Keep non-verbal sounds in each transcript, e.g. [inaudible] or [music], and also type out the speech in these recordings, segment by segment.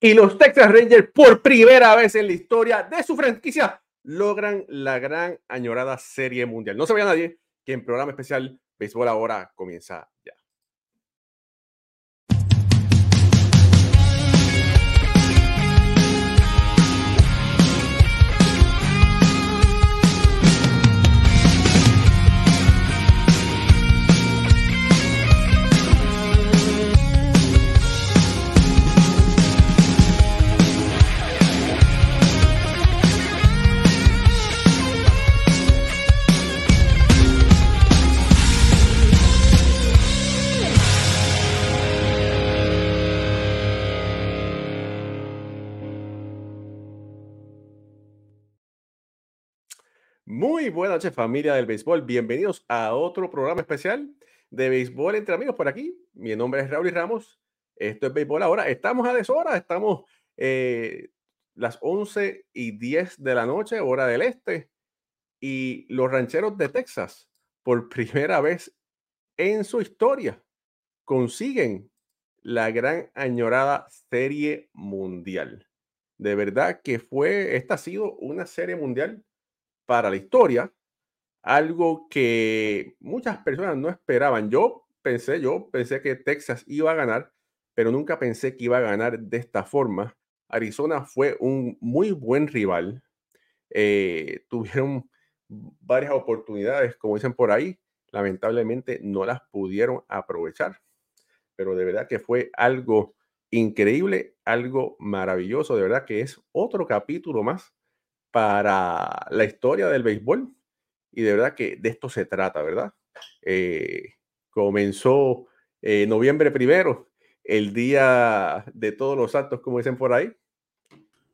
y los Texas Rangers por primera vez en la historia de su franquicia logran la gran añorada serie mundial. No se vaya nadie que en programa especial Béisbol ahora comienza ya. Muy buenas noches familia del béisbol, bienvenidos a otro programa especial de béisbol entre amigos por aquí. Mi nombre es Raúl Ramos, esto es béisbol ahora, estamos a deshora, estamos eh, las 11 y 10 de la noche, hora del este, y los rancheros de Texas, por primera vez en su historia, consiguen la gran añorada serie mundial. De verdad que fue, esta ha sido una serie mundial para la historia, algo que muchas personas no esperaban. Yo pensé, yo pensé que Texas iba a ganar, pero nunca pensé que iba a ganar de esta forma. Arizona fue un muy buen rival. Eh, tuvieron varias oportunidades, como dicen por ahí. Lamentablemente no las pudieron aprovechar. Pero de verdad que fue algo increíble, algo maravilloso. De verdad que es otro capítulo más para la historia del béisbol. Y de verdad que de esto se trata, ¿verdad? Eh, comenzó eh, noviembre primero, el día de todos los actos, como dicen por ahí.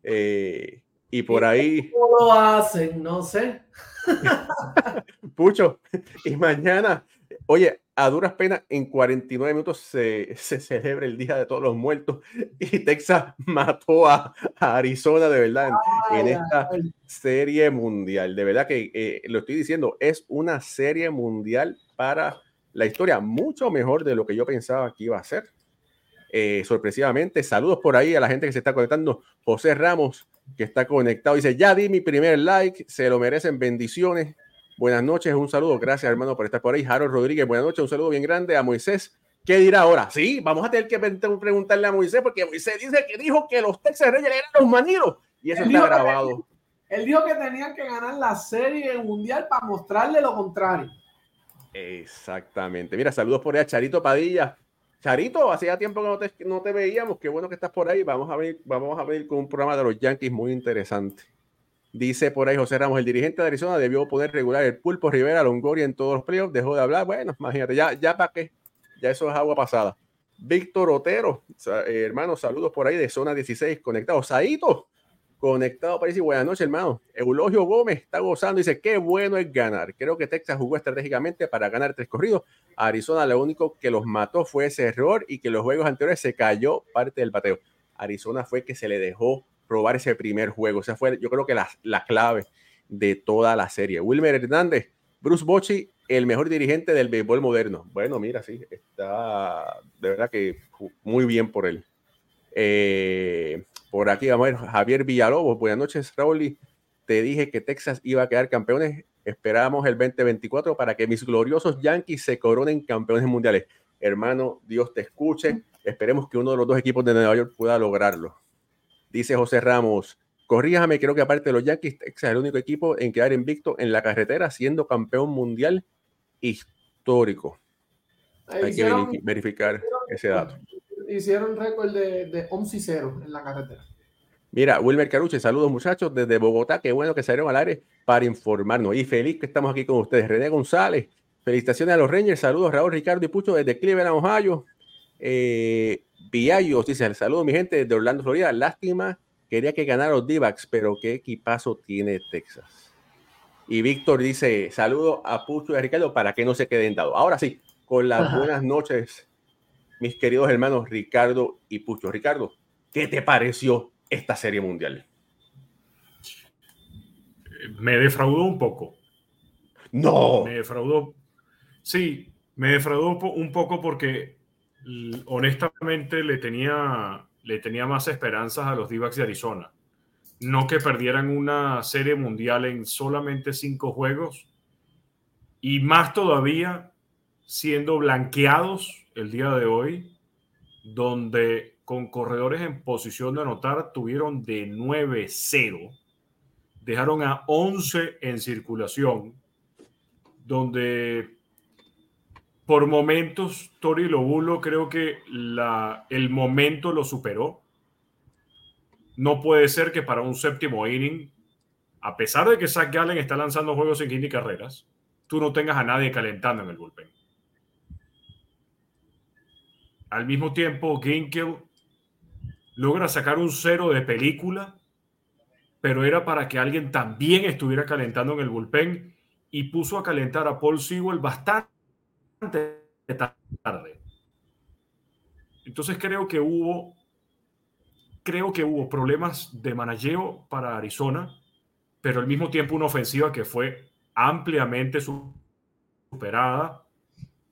Eh, y por ahí. ¿Cómo lo hacen? No sé. [laughs] Pucho, y mañana, oye, a duras penas en 49 minutos se, [laughs] se, celebra el Día de Todos los Muertos [laughs] y Texas mató a, Arizona de verdad en, esta serie mundial. De verdad que eh, lo estoy diciendo, es una serie mundial para la historia, mucho mejor de lo que yo pensaba que iba a ser. Eh, sorpresivamente, saludos por ahí a la gente que se está conectando. José Ramos, que está conectado, dice, ya di mi primer like, se lo merecen bendiciones. Buenas noches, un saludo. Gracias, hermano, por estar por ahí. Harold Rodríguez, buenas noches, un saludo bien grande a Moisés. ¿Qué dirá ahora? Sí, vamos a tener que preguntarle a Moisés, porque Moisés dice que dijo que los Texas Reyes eran los maniros, y eso está grabado. él dijo que tenían que ganar la serie mundial para mostrarle lo contrario. Exactamente. Mira, saludos por ahí a Charito Padilla. Charito, hacía tiempo que no te, no te veíamos. Qué bueno que estás por ahí. Vamos a ver, vamos a ver con un programa de los Yankees muy interesante. Dice por ahí José Ramos, el dirigente de Arizona debió poder regular el pulpo Rivera Longoria en todos los playoffs, dejó de hablar. Bueno, imagínate, ya, ya para qué, ya eso es agua pasada. Víctor Otero, eh, hermano, saludos por ahí de zona 16, conectado. Saito, conectado para decir buenas noches, hermano. Eulogio Gómez está gozando, dice qué bueno es ganar. Creo que Texas jugó estratégicamente para ganar tres corridos. Arizona lo único que los mató fue ese error y que los juegos anteriores se cayó parte del bateo. Arizona fue que se le dejó probar ese primer juego. Esa fue, yo creo que la, la clave de toda la serie. Wilmer Hernández, Bruce Bochy, el mejor dirigente del béisbol moderno. Bueno, mira, sí, está de verdad que muy bien por él. Eh, por aquí vamos a ver Javier Villalobos. Buenas noches, Raúl. Te dije que Texas iba a quedar campeones. Esperamos el 2024 para que mis gloriosos Yankees se coronen campeones mundiales. Hermano, Dios te escuche. Esperemos que uno de los dos equipos de Nueva York pueda lograrlo. Dice José Ramos, corríjame, creo que aparte de los Yankees, Texas es el único equipo en quedar invicto en la carretera, siendo campeón mundial histórico. Hay que verificar ese dato. Hicieron récord de, de 11 y 0 en la carretera. Mira, Wilmer Caruche, saludos muchachos desde Bogotá, qué bueno que salieron al aire para informarnos. Y feliz que estamos aquí con ustedes. René González, felicitaciones a los Rangers, saludos Raúl, Ricardo y Pucho desde Cleveland, Ohio. Eh, Villallos dice: el saludo, mi gente de Orlando, Florida. Lástima, quería que ganara los d pero qué equipazo tiene Texas. Y Víctor dice: saludo a Pucho y a Ricardo para que no se queden dados. Ahora sí, con las buenas noches, mis queridos hermanos Ricardo y Pucho. Ricardo, ¿qué te pareció esta serie mundial? Me defraudó un poco. No. Me defraudó. Sí, me defraudó un poco porque honestamente le tenía le tenía más esperanzas a los d de Arizona. No que perdieran una serie mundial en solamente cinco juegos y más todavía siendo blanqueados el día de hoy, donde con corredores en posición de anotar tuvieron de 9-0, dejaron a 11 en circulación, donde por momentos Tori Lobulo creo que el momento lo superó. No puede ser que para un séptimo inning, a pesar de que Zach Gallen está lanzando juegos sin hit carreras, tú no tengas a nadie calentando en el bullpen. Al mismo tiempo, Ginkel logra sacar un cero de película, pero era para que alguien también estuviera calentando en el bullpen y puso a calentar a Paul Sewell bastante tarde. Entonces creo que hubo creo que hubo problemas de manajeo para Arizona, pero al mismo tiempo una ofensiva que fue ampliamente superada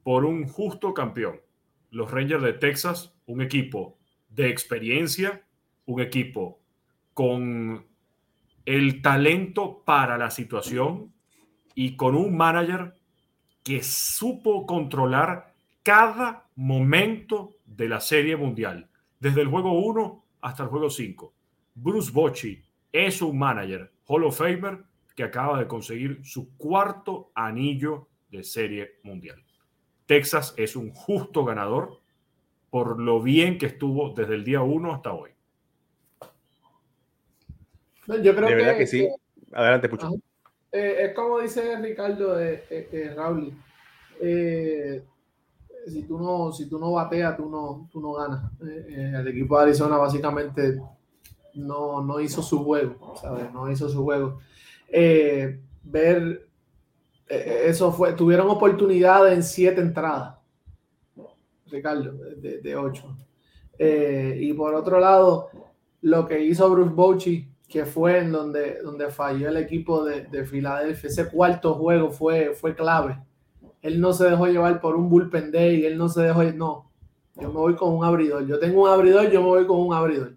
por un justo campeón. Los Rangers de Texas, un equipo de experiencia, un equipo con el talento para la situación y con un manager que supo controlar cada momento de la serie mundial, desde el juego 1 hasta el juego 5. Bruce Bochy es un manager Hall of Famer que acaba de conseguir su cuarto anillo de serie mundial. Texas es un justo ganador por lo bien que estuvo desde el día 1 hasta hoy. Yo creo de verdad que, sí. Adelante, Pucho. Eh, es como dice Ricardo de, eh, Raúl. Eh, si tú no, si tú no bateas, tú no, tú no ganas. el equipo de Arizona básicamente no, no hizo su juego, ¿sabes? No hizo su juego. ver eso fue, tuvieron oportunidad en siete entradas, Ricardo, de, de ocho. y por otro lado, lo que hizo Bruce Bochy que fue en donde, donde falló el equipo de, de Filadelfia. Ese cuarto juego fue, fue clave. Él no se dejó llevar por un bullpen day, él no se dejó, no, yo me voy con un abridor. Yo tengo un abridor, yo me voy con un abridor.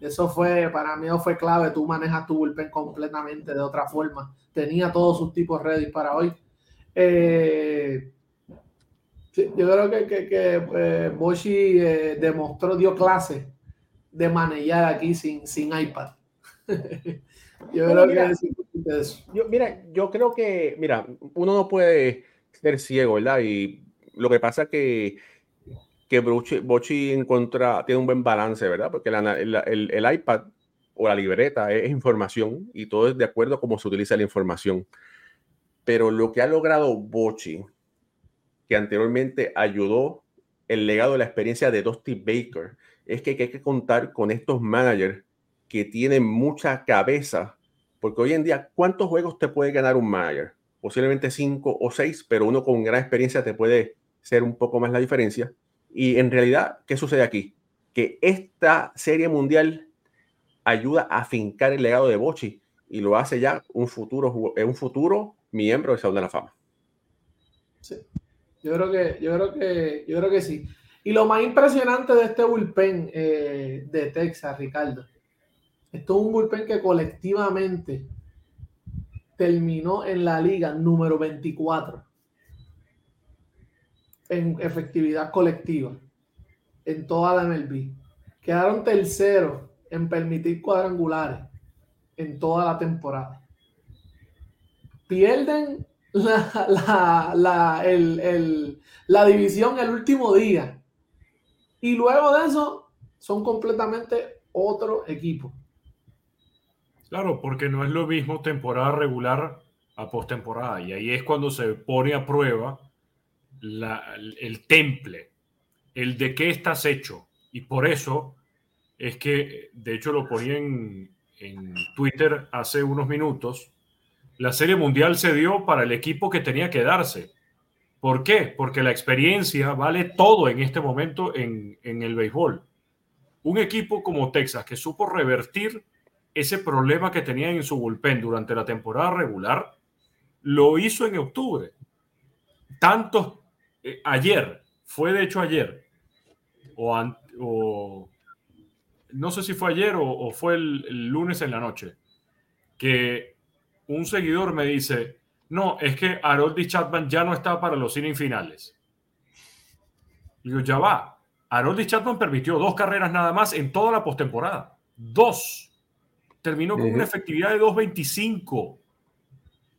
Eso fue, para mí fue clave. Tú manejas tu bullpen completamente de otra forma. Tenía todos sus tipos ready para hoy. Eh, yo creo que, que, que eh, Boshi eh, demostró, dio clase de manejar aquí sin, sin iPad. Yo creo mira, que Yo, mira, yo creo que, mira, uno no puede ser ciego, ¿verdad? Y lo que pasa es que, que Bochi encuentra, tiene un buen balance, ¿verdad? Porque el, el, iPad o la libreta es información y todo es de acuerdo a cómo se utiliza la información. Pero lo que ha logrado Bochi, que anteriormente ayudó el legado de la experiencia de Dusty Baker, es que hay que contar con estos managers que tiene mucha cabeza, porque hoy en día, ¿cuántos juegos te puede ganar un manager? Posiblemente cinco o seis, pero uno con gran experiencia te puede ser un poco más la diferencia. Y en realidad, ¿qué sucede aquí? Que esta serie mundial ayuda a fincar el legado de Bochi y lo hace ya un futuro, un futuro miembro de Salón de la Fama. Sí. Yo creo que, yo creo que, yo creo que sí. Y lo más impresionante de este bullpen eh, de Texas, Ricardo, esto es un bullpen que colectivamente terminó en la liga número 24 en efectividad colectiva en toda la MLB. Quedaron terceros en permitir cuadrangulares en toda la temporada. Pierden la, la, la división el último día. Y luego de eso son completamente otro equipo. Claro, porque no es lo mismo temporada regular a postemporada. Y ahí es cuando se pone a prueba el temple, el de qué estás hecho. Y por eso es que, de hecho, lo ponía en, Twitter hace unos minutos. La Serie Mundial se dio para el equipo que tenía que darse. ¿Por qué? Porque la experiencia vale todo en este momento en, en el béisbol. Un equipo como Texas que supo revertir ese problema que tenía en su bullpen durante la temporada regular, lo hizo en octubre. Tanto eh, ayer, fue de hecho ayer, o, no sé si fue ayer o, fue el, lunes en la noche, que un seguidor me dice, no, es que Harold Chapman ya no está para los innings finales. Y yo, ya va. Harold Chapman permitió dos carreras nada más en toda la postemporada. Dos. Terminó con una efectividad de 2.25.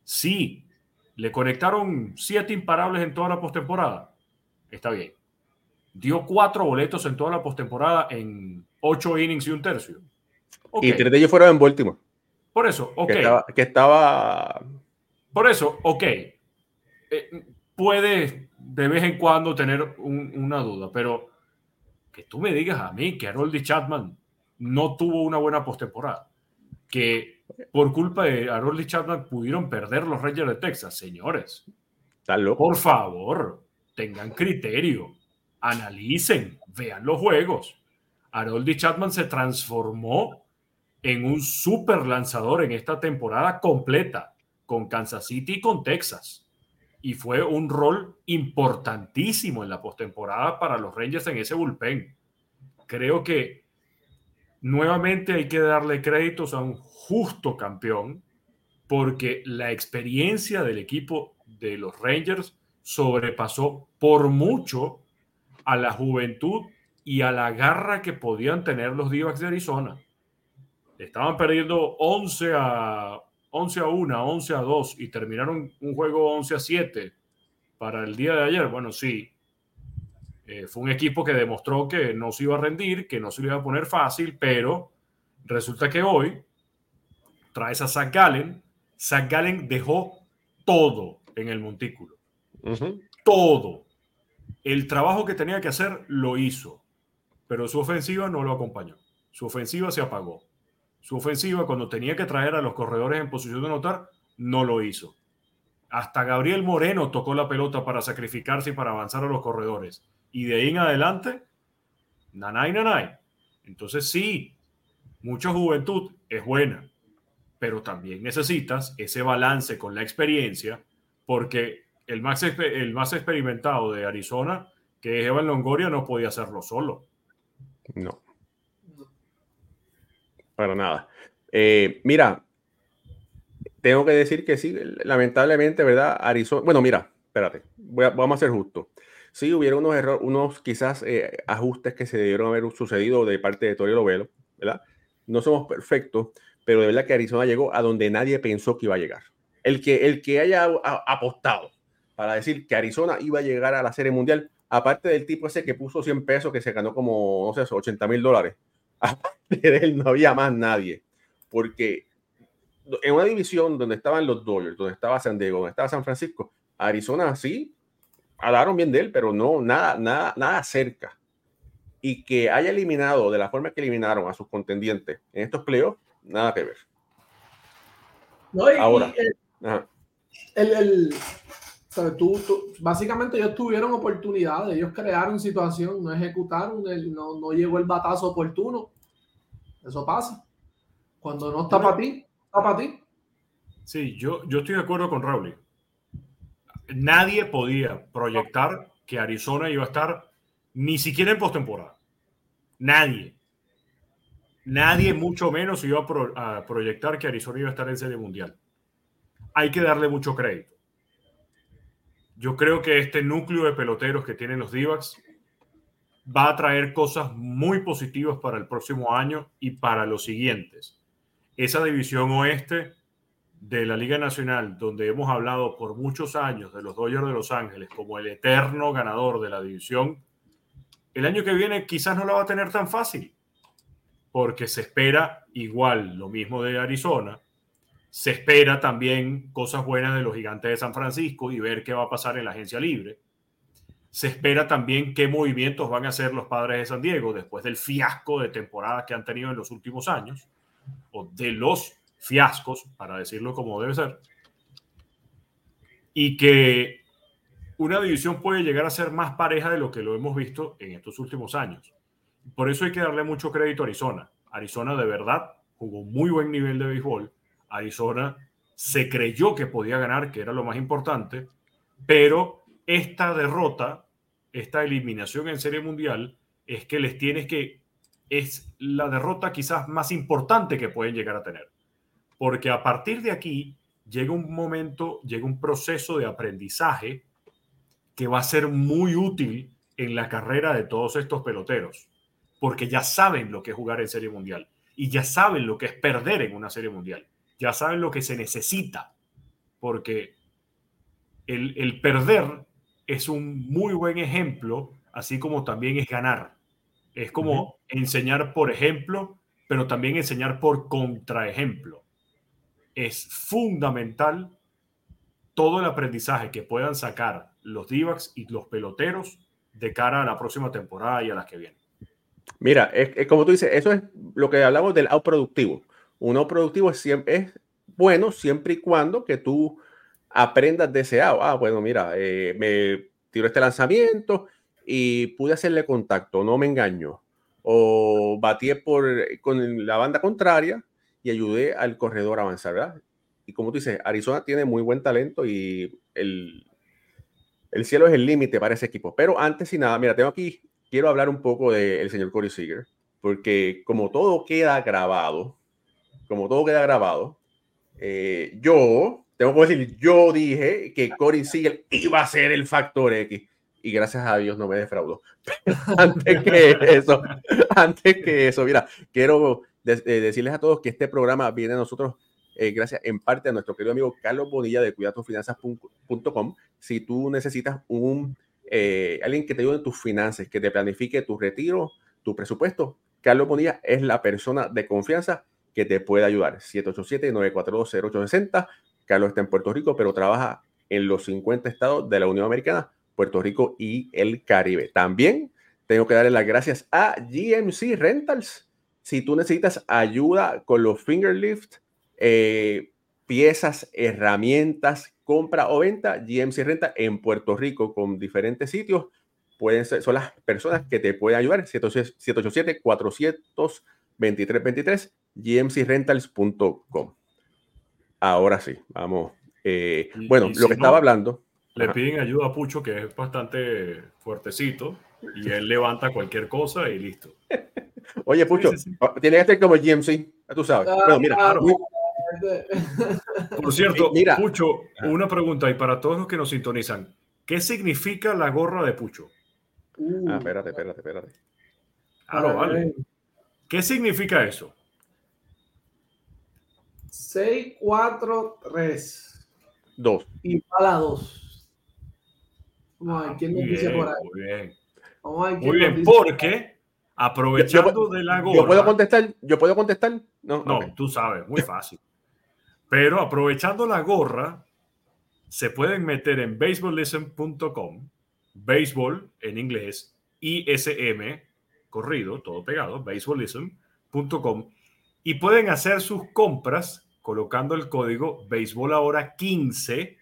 Sí, le conectaron siete imparables en toda la postemporada. Está bien. Dio cuatro boletos en toda la postemporada en ocho innings y un tercio. Y tres de ellos fueron en Baltimore. Por eso, ok. Que estaba. Por eso, ok. Eh, puede de vez en cuando tener una duda, pero que tú me digas a mí que Harold Chapman no tuvo una buena postemporada, que por culpa de Harold Chapman pudieron perder los Rangers de Texas, señores. Por favor, tengan criterio, analicen, vean los juegos. Harold Chapman se transformó en un super lanzador en esta temporada completa con Kansas City y con Texas. Y fue un rol importantísimo en la postemporada para los Rangers en ese bullpen. Creo que nuevamente hay que darle créditos a un justo campeón porque la experiencia del equipo de los Rangers sobrepasó por mucho a la juventud y a la garra que podían tener los d de Arizona. Estaban perdiendo 11 a, 11 a 1, 11 a 2 y terminaron un juego 11 a 7 para el día de ayer. Bueno, sí, eh, fue un equipo que demostró que no se iba a rendir, que no se le iba a poner fácil, pero resulta que hoy traes a Zach Gallen. Zach Gallen dejó todo en el montículo. Todo. El trabajo que tenía que hacer lo hizo, pero su ofensiva no lo acompañó. Su ofensiva se apagó. Su ofensiva, cuando tenía que traer a los corredores en posición de anotar, no lo hizo. Hasta Gabriel Moreno tocó la pelota para sacrificarse y para avanzar a los corredores. Y de ahí en adelante, nanay, nanay. Entonces sí, mucha juventud es buena, pero también necesitas ese balance con la experiencia, porque el más, el más experimentado de Arizona, que es Evan Longoria, no podía hacerlo solo. No. Para nada. Eh, mira, tengo que decir que sí, lamentablemente, ¿verdad? Arizona. Bueno, mira, espérate, vamos a ser justos. Sí, hubieron unos errores, unos quizás eh, ajustes que se debieron haber sucedido de parte de Torio Lovelo, ¿verdad? No somos perfectos, pero de verdad que Arizona llegó a donde nadie pensó que iba a llegar. El que, el que haya apostado para decir que Arizona iba a llegar a la Serie Mundial, aparte del tipo ese que puso 100 pesos, que se ganó como, no sé, 80 mil dólares, [laughs] aparte de él no había más nadie, porque en una división donde estaban los Dodgers, donde estaba San Diego, donde estaba San Francisco, Arizona sí hablaron bien de él, pero no, nada, nada, nada cerca. Y que haya eliminado de la forma que eliminaron a sus contendientes en estos playoffs, nada que ver. No, y, Ahora, el, el, Tú, básicamente ellos tuvieron oportunidades, ellos crearon situación, no ejecutaron, no, no llegó el batazo oportuno. Eso pasa. Cuando no está para ti, está para ti. Sí, yo, yo estoy de acuerdo con Raúl nadie podía proyectar que Arizona iba a estar ni siquiera en postemporada. Nadie. Nadie, mucho menos, iba a, proyectar que Arizona iba a estar en Serie Mundial. Hay que darle mucho crédito. Yo creo que este núcleo de peloteros que tienen los Divacs va a traer cosas muy positivas para el próximo año y para los siguientes. Esa división oeste de la Liga Nacional, donde hemos hablado por muchos años de los Dodgers de Los Ángeles como el eterno ganador de la división, el año que viene quizás no la va a tener tan fácil, porque se espera igual lo mismo de Arizona, se espera también cosas buenas de los gigantes de San Francisco y ver qué va a pasar en la agencia libre. Se espera también qué movimientos van a hacer los padres de San Diego después del fiasco de temporada que han tenido en los últimos años, o de los fiascos, para decirlo como debe ser, y que una división puede llegar a ser más pareja de lo que lo hemos visto en estos últimos años. Por eso hay que darle mucho crédito a Arizona. Arizona de verdad jugó muy buen nivel de béisbol. Arizona se creyó que podía ganar, que era lo más importante, pero esta derrota, esta eliminación en Serie Mundial, es que les tienes que es la derrota quizás más importante que pueden llegar a tener. Porque a partir de aquí llega un momento, llega un proceso de aprendizaje que va a ser muy útil en la carrera de todos estos peloteros, porque ya saben lo que es jugar en Serie Mundial y ya saben lo que es perder en una Serie Mundial, ya saben lo que se necesita, porque el, el perder es un muy buen ejemplo, así como también es ganar. Es como enseñar por ejemplo, pero también enseñar por contraejemplo. Es fundamental todo el aprendizaje que puedan sacar los divas y los peloteros de cara a la próxima temporada y a las que vienen. Mira, es, como tú dices, eso es lo que hablamos del out productivo. Un out productivo es, es bueno siempre y cuando que tú aprendas de ese out. Ah, bueno, mira, eh, me tiro este lanzamiento y pude hacerle contacto, no me engaño. O batí por, con la banda contraria y ayudé al corredor a avanzar, ¿verdad? Y como tú dices, Arizona tiene muy buen talento y el, el cielo es el límite para ese equipo. Pero antes y nada, mira, tengo aquí, quiero hablar un poco del señor Corey Seager, porque como todo queda grabado, como todo queda grabado, eh, yo, tengo que decir, yo dije que Corey Seager iba a ser el factor X y gracias a Dios no me defraudó. [laughs] antes que eso, antes que eso, mira, quiero eh, decirles a todos que este programa viene a nosotros eh, gracias en parte a nuestro querido amigo Carlos Bonilla de cuidatofinanzas.com. Si tú necesitas un eh, alguien que te ayude en tus finanzas, que te planifique tu retiro, tu presupuesto, Carlos Bonilla es la persona de confianza que te puede ayudar. 787-942-0860. Carlos está en Puerto Rico, pero trabaja en los 50 estados de la Unión Americana, Puerto Rico y el Caribe. También tengo que darle las gracias a GMC Rentals. Si tú necesitas ayuda con los finger lift, eh, piezas, herramientas, compra o venta, GMC Renta en Puerto Rico con diferentes sitios. Pueden ser, son las personas que te pueden ayudar. 787-423-23, gmcrentals.com. Ahora sí, vamos. Eh, bueno, lo que estaba hablando. Le piden ayuda a Pucho, que es bastante fuertecito, y él levanta cualquier cosa y listo. [laughs] Oye, Pucho, tiene que ser como GMC, tú sabes. bueno, mira, por cierto, Pucho, una pregunta y para todos los que nos sintonizan. ¿Qué significa la gorra de Pucho? ah, espérate, espérate, espérate. Ah, no, vale. ¿Qué significa eso? 6, 4, 3. 2. Y para 2. Vamos a ver quién nos dice por ahí. Muy bien. Vamos a ver muy bien, porque aprovechando de la gorra. ¿Yo puedo contestar? ¿Yo puedo contestar? No, no tú sabes, muy fácil. Pero aprovechando la gorra, se pueden meter en baseballism.com, baseball en inglés, ISM, corrido, todo pegado, baseballism.com, y pueden hacer sus compras colocando el código Baseball ahora 15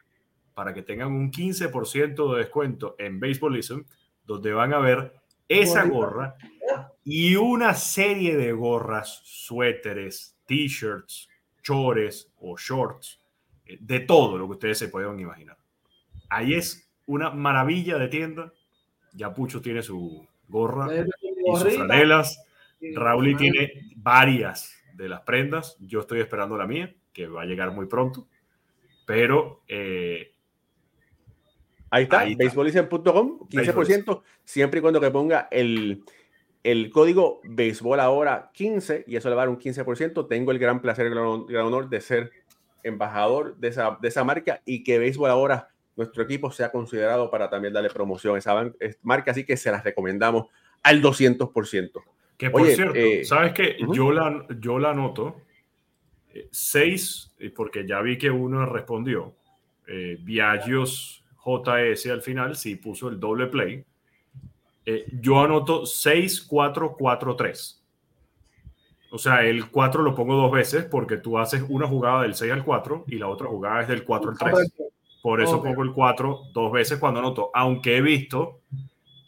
para que tengan un 15% de descuento en Baseballism, donde van a ver esa gorra y una serie de gorras, suéteres, t-shirts, chores o shorts, eh, de todo lo que ustedes se puedan imaginar. Ahí es una maravilla de tienda. Ya Pucho tiene su gorra y sus franelas. Raúl tiene varias de las prendas. Yo estoy esperando la mía, que va a llegar muy pronto. Pero eh, ahí está, baseballism.com, 15%, siempre y cuando que ponga el, el código béisbol ahora 15 y eso le va a dar un 15%. Tengo el gran placer, el gran, honor de ser embajador de esa, de esa marca y que béisbol ahora nuestro equipo sea considerado para también darle promoción a esa marca, así que se las recomendamos al 200%. Que por cierto, eh, ¿sabes qué? yo, la, yo la anoto. Eh, seis, porque ya vi que uno respondió. Eh, Viagios JS al final sí puso el doble play. Eh, yo anoto 6, 4, 4, 3. O sea, el 4 lo pongo dos veces porque tú haces una jugada del 6 al 4 y la otra jugada es del 4 al 3. Por eso pongo el 4 dos veces cuando anoto. Aunque he visto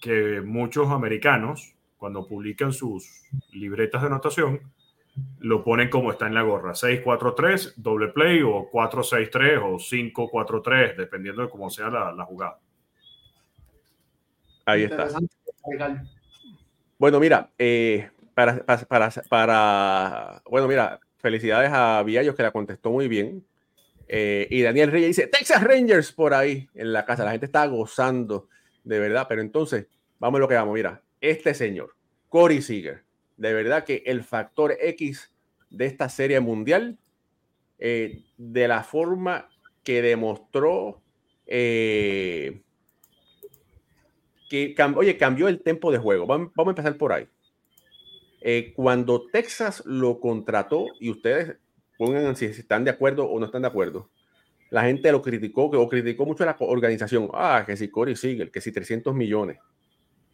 que muchos americanos, cuando publican sus libretas de anotación, lo ponen como está en la gorra. 6-4-3, doble play o 4-6-3 o 5-4-3, dependiendo de cómo sea la, la jugada. Ahí está. Bueno, mira, eh, para, para, para, bueno, mira, felicidades a Villallos que la contestó muy bien. Eh, y Daniel Reyes dice, Texas Rangers por ahí en la casa. La gente está gozando, de verdad. Pero entonces, vamos a lo que vamos. Mira, este señor, Corey Seager, de verdad que el factor X de esta serie mundial, eh, de la forma que demostró eh, que, oye, cambió el tempo de juego. Vamos, a empezar por ahí. cuando Texas lo contrató, y ustedes pongan si están de acuerdo o no están de acuerdo. La gente lo criticó, o criticó mucho a la organización. Ah, que si Corey Siegel, que si 300 millones,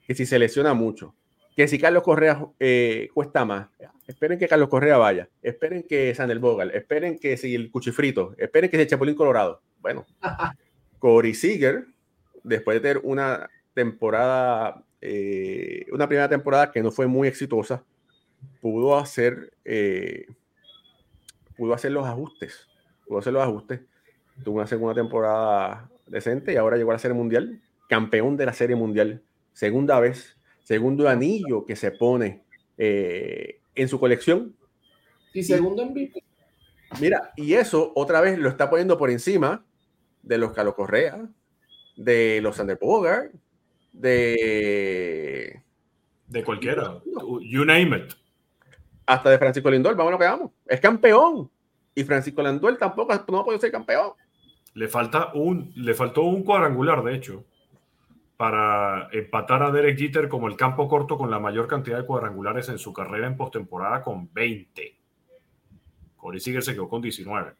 que si se lesiona mucho, que si Carlos Correa eh, cuesta más. Esperen que Carlos Correa vaya, esperen que Sandel Bogal, esperen que si el Cuchifrito, esperen que si el Chapulín Colorado. Bueno, [laughs] Corey Seager, después de tener una temporada, eh, una primera temporada que no fue muy exitosa, pudo hacer eh, pudo hacer los ajustes, pudo hacer los ajustes. Tuvo una segunda temporada decente y ahora llegó a la Serie Mundial, campeón de la Serie Mundial, segunda vez, segundo anillo que se pone eh, en su colección. Y segundo en MVP. Mira, y eso otra vez lo está poniendo por encima de los Carlos Correa, de los Sander Bogart, de... De cualquiera. You name it hasta de Francisco Lindor, vamos a lo que vamos. Es campeón. Y Francisco Lindor tampoco no ha podido ser campeón. Le, falta un, le faltó un cuadrangular, de hecho, para empatar a Derek Jeter como el campo corto con la mayor cantidad de cuadrangulares en su carrera en postemporada con 20. Corey Seager se quedó con 19.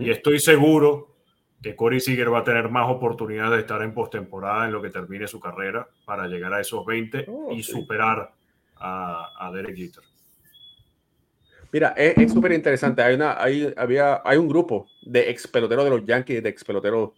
Y estoy seguro que Corey Seager va a tener más oportunidades de estar en postemporada en lo que termine su carrera para llegar a esos 20 y superar a, a Derek Jeter. Mira, es súper interesante. Hay, una, hay, había, hay un grupo de ex peloteros de los Yankees, de ex peloteros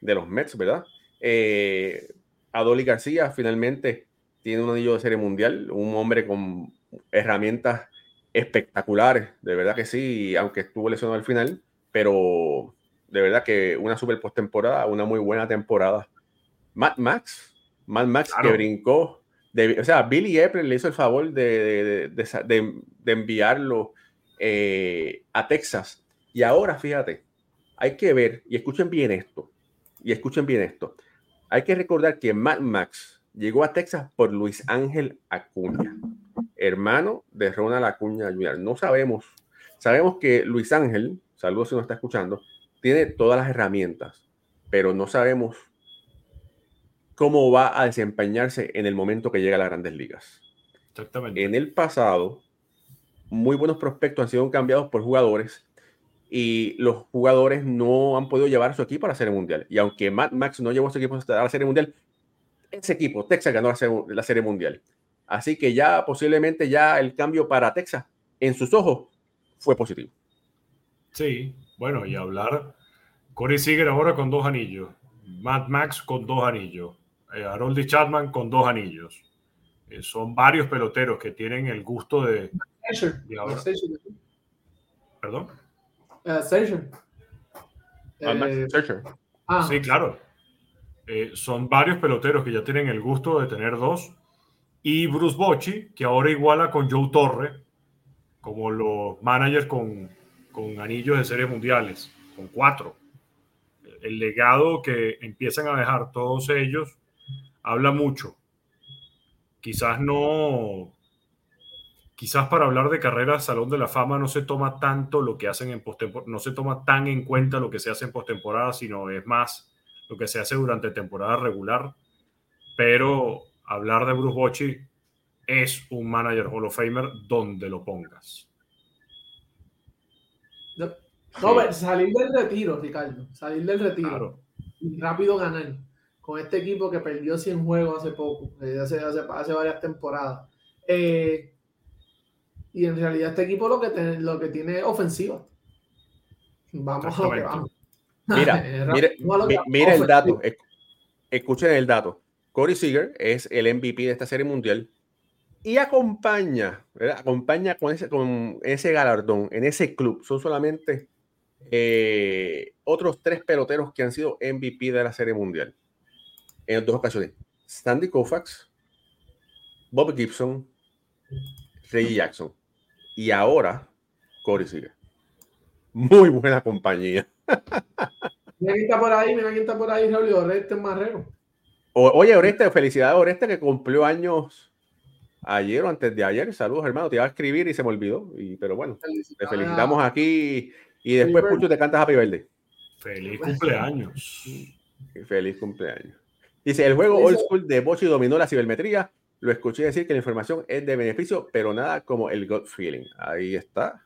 de los Mets, ¿verdad? Eh, Adoli García finalmente tiene un anillo de serie mundial, un hombre con herramientas espectaculares, de verdad que sí, aunque estuvo lesionado al final, pero de verdad que una super postemporada, una muy buena temporada. Matt Max, Matt Max que brincó, de, o sea, Billy Epler le hizo el favor de, de, de enviarlo eh, a Texas. Y ahora, fíjate, hay que ver, y escuchen bien esto, y escuchen bien esto. Hay que recordar que Matt Max llegó a Texas por Luis Ángel Acuña, hermano de Ronald Acuña Jr. No sabemos, sabemos que Luis Ángel, saludos si nos está escuchando, tiene todas las herramientas, pero no sabemos cómo va a desempeñarse en el momento que llega a las grandes ligas. Exactamente. En el pasado, muy buenos prospectos han sido cambiados por jugadores y los jugadores no han podido llevar a su equipo a la Serie Mundial. Y aunque Matt Max no llevó a su equipo a la Serie Mundial, ese equipo, Texas, ganó la serie, Mundial. Así que ya posiblemente ya el cambio para Texas, en sus ojos, fue positivo. Sí, bueno, y hablar, Corey Seager ahora con dos anillos, Matt Max con dos anillos, eh, Harold Chapman con dos anillos. Eh, son varios peloteros que tienen el gusto de, ¿Perdón? Uh, Sí, claro. Eh, son varios peloteros que ya tienen el gusto de tener dos. Y Bruce Bocci, que ahora iguala con Joe Torre, como los managers con, con anillos de series mundiales, con cuatro. El legado que empiezan a dejar todos ellos habla mucho. Quizás no quizás para hablar de carreras Salón de la Fama no se toma tanto lo que hacen en postemporada, no se toma tan en cuenta lo que se hace en postemporada, sino es más lo que se hace durante temporada regular. Pero hablar de Bruce Bochy es un manager Hall of Famer donde lo pongas. No, salir del retiro, Ricardo, salir del retiro y rápido ganar con este equipo que perdió 100 juegos hace poco, eh, hace, hace, hace varias temporadas. Eh, y en realidad este equipo lo que, lo que tiene es ofensiva. Vamos a lo que vamos. [laughs] Mira, [laughs] mira, el dato. Escuchen el dato. Corey Seager es el MVP de esta serie mundial y acompaña, acompaña con ese, con ese galardón en ese club. Son solamente eh, otros tres peloteros que han sido MVP de la serie mundial en dos ocasiones. Sandy Koufax, Bob Gibson Reggie Jackson. Y ahora, Corey sigue. Muy buena compañía. [laughs] Mira quién está por ahí, mira quién está por ahí, Raúl Oreste Marrero. oye, Oreste, felicidades Oreste que cumplió años ayer o antes de ayer. Saludos, hermano. Te iba a escribir y se me olvidó. Y, pero bueno, te felicitamos aquí y después Pucho te cantas Happy Birthday. Feliz cumpleaños. Feliz cumpleaños. Dice, el juego Old School de Bochi dominó la cibermetría. Lo escuché decir que la información es de beneficio, pero nada como el gut feeling. Ahí está.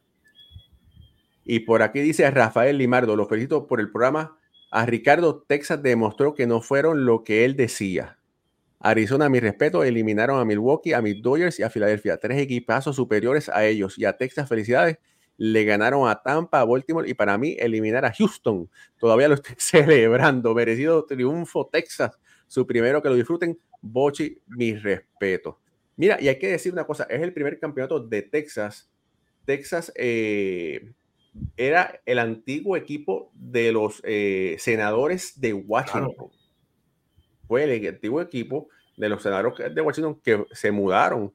Y por aquí dice Rafael Limardo, lo felicito por el programa. A Ricardo, Texas demostró que no fueron lo que él decía. Arizona, a mi respeto, eliminaron a Milwaukee, a mis Dodgers y a Filadelfia. Tres equipazos superiores a ellos. Y a Texas, felicidades. Le ganaron a Tampa, a Baltimore y para mí eliminar a Houston. Todavía lo estoy [laughs] celebrando. Merecido triunfo Texas. Su primero que lo disfruten. Bochi, mi respeto. Mira, y hay que decir una cosa. Es el primer campeonato de Texas. Texas eh, era el antiguo equipo de los eh, senadores de Washington. Fue el antiguo equipo de los senadores de Washington que se mudaron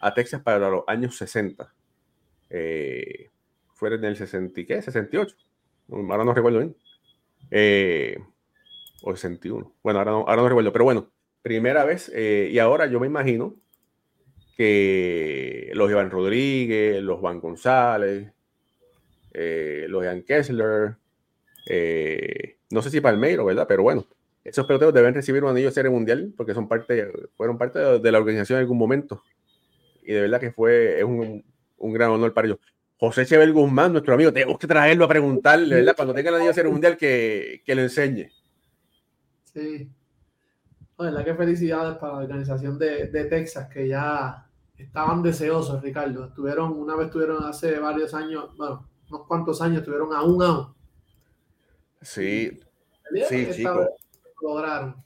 a Texas para los años 60. Eh, fue en el 60, ¿qué? 68. Ahora no recuerdo bien. Eh, o 61. Bueno, ahora no, ahora no recuerdo, pero bueno, primera vez. y ahora yo me imagino que los Iván Rodríguez, los Juan González, eh, los Ian Kessler, eh, no sé si Palmeiro, ¿verdad? Pero bueno, esos peloteros deben recibir un anillo de serie mundial porque son parte, fueron parte de, la organización en algún momento. Y de verdad que fue, es un, un gran honor para ellos. José Chevel Guzmán, nuestro amigo, tenemos que traerlo a preguntarle, ¿verdad? Cuando tenga el anillo de serie mundial, que, que lo enseñe. Sí. la que felicidades para la organización de, de Texas, que ya estaban deseosos, Ricardo. Estuvieron, una vez estuvieron hace varios años, bueno, unos cuantos años estuvieron a un out. Sí, sí, chicos. Lograron.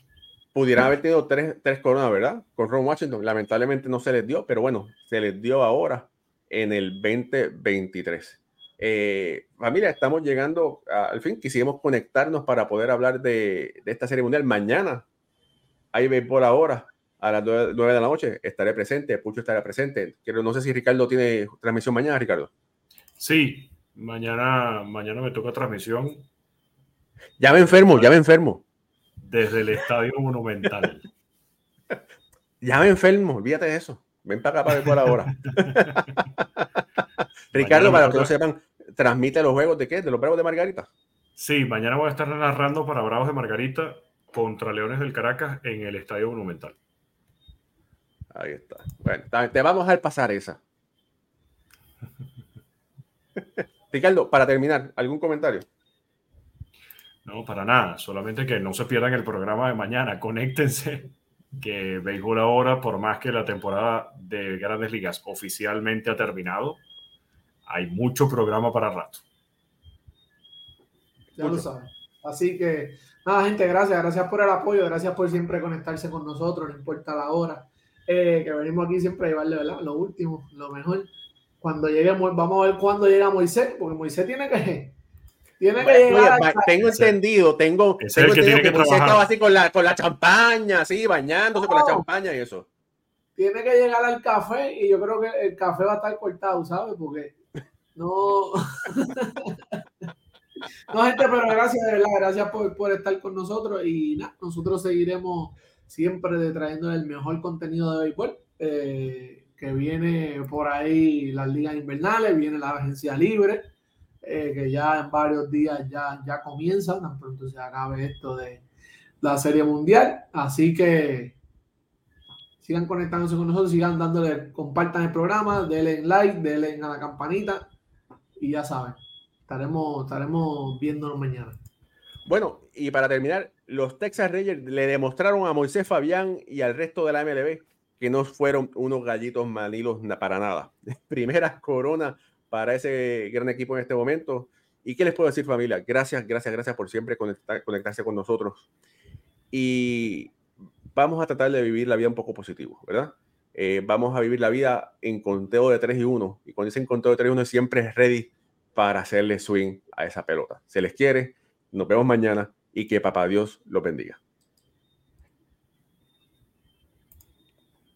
Pudieran haber tenido tres, tres coronas, ¿verdad? Con Ron Washington. Lamentablemente no se les dio, pero bueno, se les dio ahora en el 2023. Eh, familia, estamos llegando al fin. Quisimos conectarnos para poder hablar de, de esta serie mundial. Mañana hay por ahora a las 9, de la noche. Estaré presente, Pucho estará presente. no sé si Ricardo tiene transmisión mañana, Ricardo. Sí, Mañana, mañana me toca transmisión. Ya me enfermo, ya me enfermo. Desde el Estadio Monumental. [laughs] ya me enfermo, olvídate de eso. Ven para acá para ver por ahora. [laughs] Ricardo, para que no sepan, transmite los juegos de qué? ¿De los Bravos de Margarita? Sí, mañana voy a estar narrando para Bravos de Margarita contra Leones del Caracas en el Estadio Monumental. Ahí está. Bueno, te vamos a pasar esa. [laughs] Ricardo, para terminar, ¿algún comentario? No, para nada. Solamente que no se pierdan el programa de mañana. Conéctense, que Béisbol ahora, por más que la temporada de Grandes Ligas oficialmente ha terminado, hay mucho programa para rato. Ya lo saben. Así que, nada, gente, gracias. Gracias por el apoyo. Gracias por siempre conectarse con nosotros, no importa la hora. Eh, que venimos aquí siempre a llevarle lo último, lo mejor cuando lleguemos, vamos a ver cuándo llega Moisés, porque Moisés tiene que, tiene que llegar. tengo entendido, tengo, tengo que entendido que, Moisés estaba así con la, con la champaña, así, bañándose con la champaña y eso. Tiene que llegar al café y yo creo que el café va a estar cortado, ¿sabes? Porque no. [laughs] no, gente, pero gracias, de verdad, gracias por, estar con nosotros y nada, nosotros seguiremos siempre trayendo el mejor contenido de béisbol. Eh, que viene por ahí las ligas invernales, viene la agencia libre, eh, que ya en varios días ya, ya comienza, tan pronto se acabe esto de la Serie Mundial. Así que sigan conectándose con nosotros, sigan dándole, compartan el programa, denle like, denle a la campanita y ya saben, estaremos, estaremos viéndonos mañana. Bueno, y para terminar, los Texas Rangers le demostraron a Moisés Fabián y al resto de la MLB que no fueron unos gallitos manilos para nada. [laughs] Primera corona para ese gran equipo en este momento. ¿Y qué les puedo decir familia? Gracias, gracias, gracias por siempre conectarse con nosotros. Y vamos a tratar de vivir la vida un poco positivo, ¿verdad? Eh, vamos a vivir la vida en conteo de 3 y 1. Y cuando dicen conteo de 3 y 1 siempre es ready para hacerle swing a esa pelota. Se les quiere, nos vemos mañana y que papá Dios los bendiga.